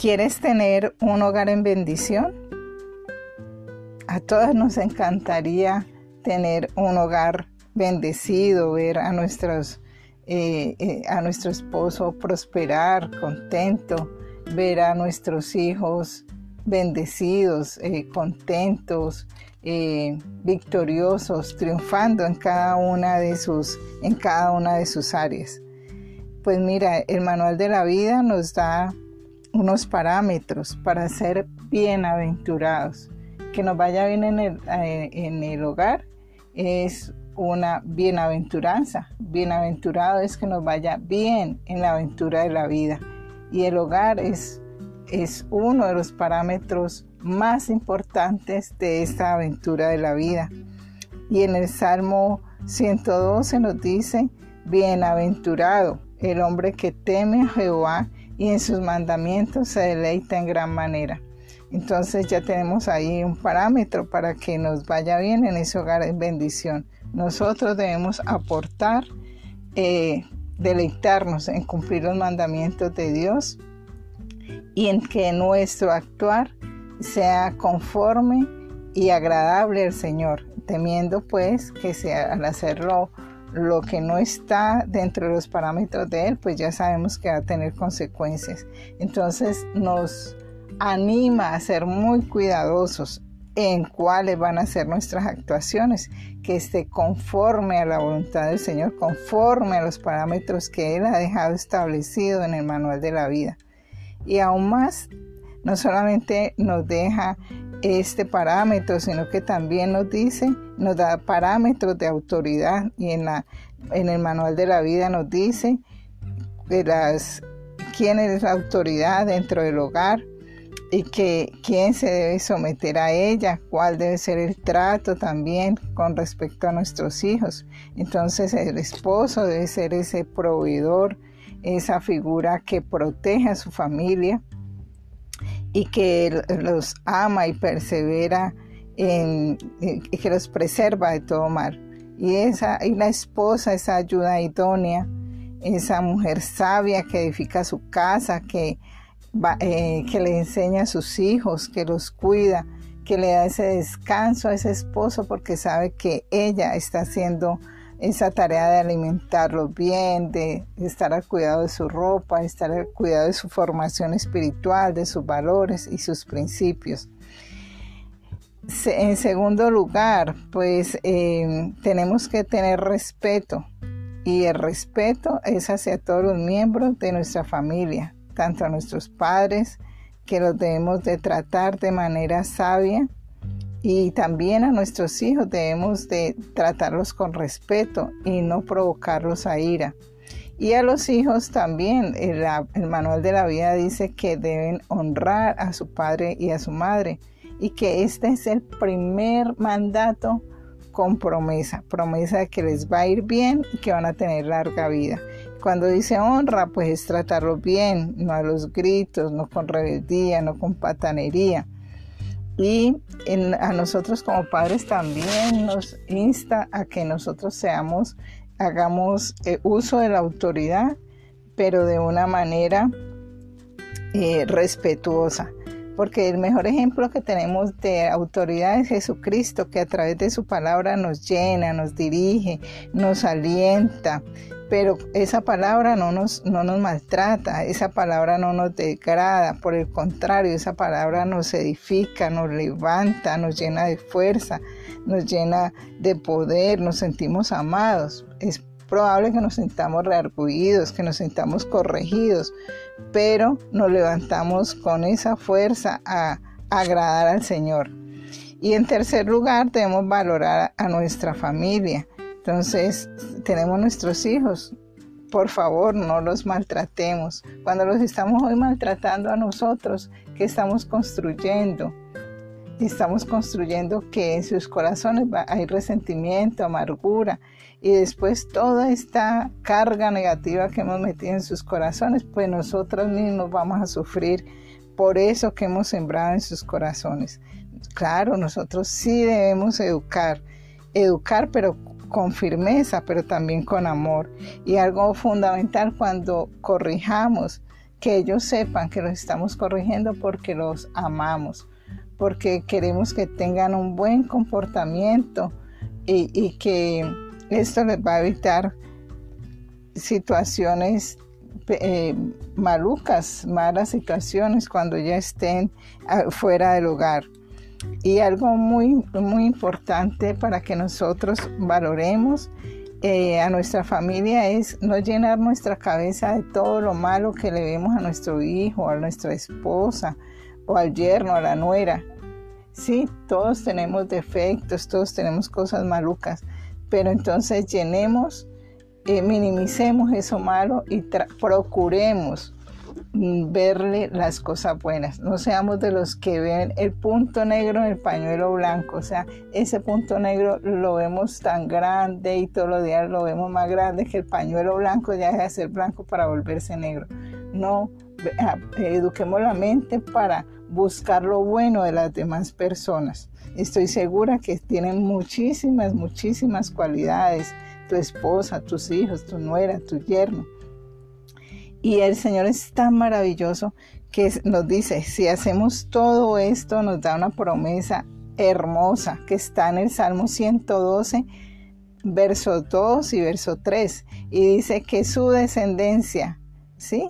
¿Quieres tener un hogar en bendición? A todas nos encantaría tener un hogar bendecido, ver a, nuestros, eh, eh, a nuestro esposo prosperar, contento, ver a nuestros hijos bendecidos, eh, contentos, victoriosos, triunfando en cada una de sus, en cada una de sus áreas. Pues mira, el manual de la vida nos da unos parámetros para ser bienaventurados. Que nos vaya bien en el, en el hogar es una bienaventuranza. Bienaventurado es que nos vaya bien en la aventura de la vida. Y el hogar es, es uno de los parámetros más importantes de esta aventura de la vida. Y en el Salmo 112 nos dice, bienaventurado el hombre que teme a Jehová y en sus mandamientos se deleita en gran manera. Entonces ya tenemos ahí un parámetro para que nos vaya bien en ese hogar en bendición. Nosotros debemos aportar, eh, deleitarnos en cumplir los mandamientos de Dios y en que nuestro actuar sea conforme y agradable al Señor, temiendo pues que sea, al hacerlo lo que no está dentro de los parámetros de Él, pues ya sabemos que va a tener consecuencias. Entonces nos anima a ser muy cuidadosos en cuáles van a ser nuestras actuaciones, que esté conforme a la voluntad del Señor, conforme a los parámetros que Él ha dejado establecido en el manual de la vida. Y aún más, no solamente nos deja este parámetro, sino que también nos dice, nos da parámetros de autoridad y en, la, en el manual de la vida nos dice de las, quién es la autoridad dentro del hogar, y que quién se debe someter a ella, cuál debe ser el trato también con respecto a nuestros hijos. Entonces el esposo debe ser ese proveedor, esa figura que protege a su familia y que los ama y persevera en, y que los preserva de todo mal. Y esa y la esposa, esa ayuda idónea, esa mujer sabia que edifica su casa, que eh, que le enseña a sus hijos, que los cuida, que le da ese descanso a ese esposo porque sabe que ella está haciendo esa tarea de alimentarlos bien, de estar al cuidado de su ropa, de estar al cuidado de su formación espiritual, de sus valores y sus principios. En segundo lugar, pues eh, tenemos que tener respeto y el respeto es hacia todos los miembros de nuestra familia, tanto a nuestros padres, que los debemos de tratar de manera sabia, y también a nuestros hijos debemos de tratarlos con respeto y no provocarlos a ira. Y a los hijos también, el, el, manual de la vida dice que deben honrar a su padre y a su madre y que este es el primer mandato con promesa, promesa de que les va a ir bien y que van a tener larga vida. Cuando dice honra, pues es tratarlos bien, no a los gritos, no con rebeldía, no con patanería. Y a nosotros como padres también nos insta a que nosotros seamos, hagamos eh, uso de la autoridad, pero de una manera eh, respetuosa porque el mejor ejemplo que tenemos de autoridad es Jesucristo, que a través de su palabra nos llena, nos dirige, nos alienta, pero esa palabra no nos, no nos maltrata, esa palabra no nos degrada, por el contrario, esa palabra nos edifica, nos levanta, nos llena de fuerza, nos llena de poder, nos sentimos amados. Es probable que nos sintamos reargüidos, que nos sintamos corregidos, pero nos levantamos con esa fuerza a agradar al Señor. Y en tercer lugar, debemos valorar a nuestra familia. Entonces, tenemos nuestros hijos. Por favor, no los maltratemos. Cuando los estamos hoy maltratando a nosotros, ¿qué estamos construyendo? Estamos construyendo que en sus corazones hay resentimiento, amargura, y después toda esta carga negativa que hemos metido en sus corazones, pues nosotros mismos vamos a sufrir por eso que hemos sembrado en sus corazones. Claro, nosotros sí debemos educar, educar pero con firmeza, pero también con amor. Y algo fundamental cuando corrijamos, que ellos sepan que los estamos corrigiendo porque los amamos, porque queremos que tengan un buen comportamiento y, que esto les va a evitar situaciones eh, malucas, malas situaciones cuando ya estén ah, fuera del hogar. Y algo muy, muy importante para que nosotros valoremos eh, a nuestra familia es no llenar nuestra cabeza de todo lo malo que le vemos a nuestro hijo, a nuestra esposa o al yerno, a la nuera. Sí, todos tenemos defectos, todos tenemos cosas malucas, pero entonces llenemos, eh, minimicemos eso malo y procuremos verle las cosas buenas. No seamos de los que ven el punto negro en el pañuelo blanco. O sea, ese punto negro lo vemos tan grande y todos los días lo vemos más grande que el pañuelo blanco ya deja de ser blanco para volverse negro. No, ah, eduquemos la mente para buscar lo bueno de las demás personas. Estoy segura que tienen muchísimas, muchísimas cualidades. Tu esposa, tus hijos, tu nuera, tu yerno y el Señor es tan maravilloso que nos dice, si hacemos todo esto, nos da una promesa hermosa que está en el Salmo 112, verso 2 y verso 3. Y dice que su descendencia, ¿sí?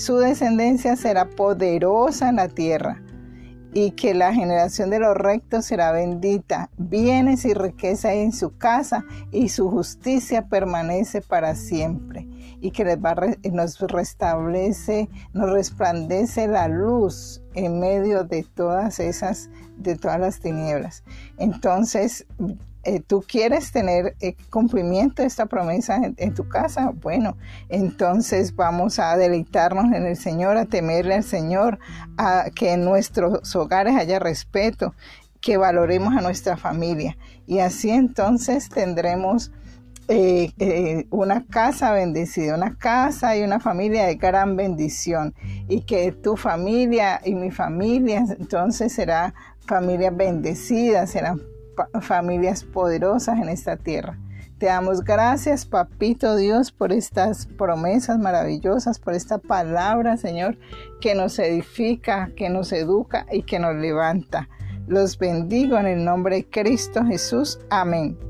Su descendencia será poderosa en la tierra y que la generación de los rectos será bendita. Bienes y riqueza en su casa y su justicia permanece para siempre y que nos restablece, nos resplandece la luz en medio de todas esas, de todas las tinieblas. Entonces, eh, tú quieres tener eh, cumplimiento de esta promesa en, tu casa, bueno, entonces vamos a deleitarnos en el Señor, a temerle al Señor, a que en nuestros hogares haya respeto, que valoremos a nuestra familia y así entonces tendremos eh, una casa bendecida, una casa y una familia de gran bendición. Y que tu familia y mi familia entonces será familias bendecidas, serán familias poderosas en esta tierra. Te damos gracias, Papito Dios, por estas promesas maravillosas, por esta palabra, Señor, que nos edifica, que nos educa y que nos levanta. Los bendigo en el nombre de Cristo Jesús. Amén.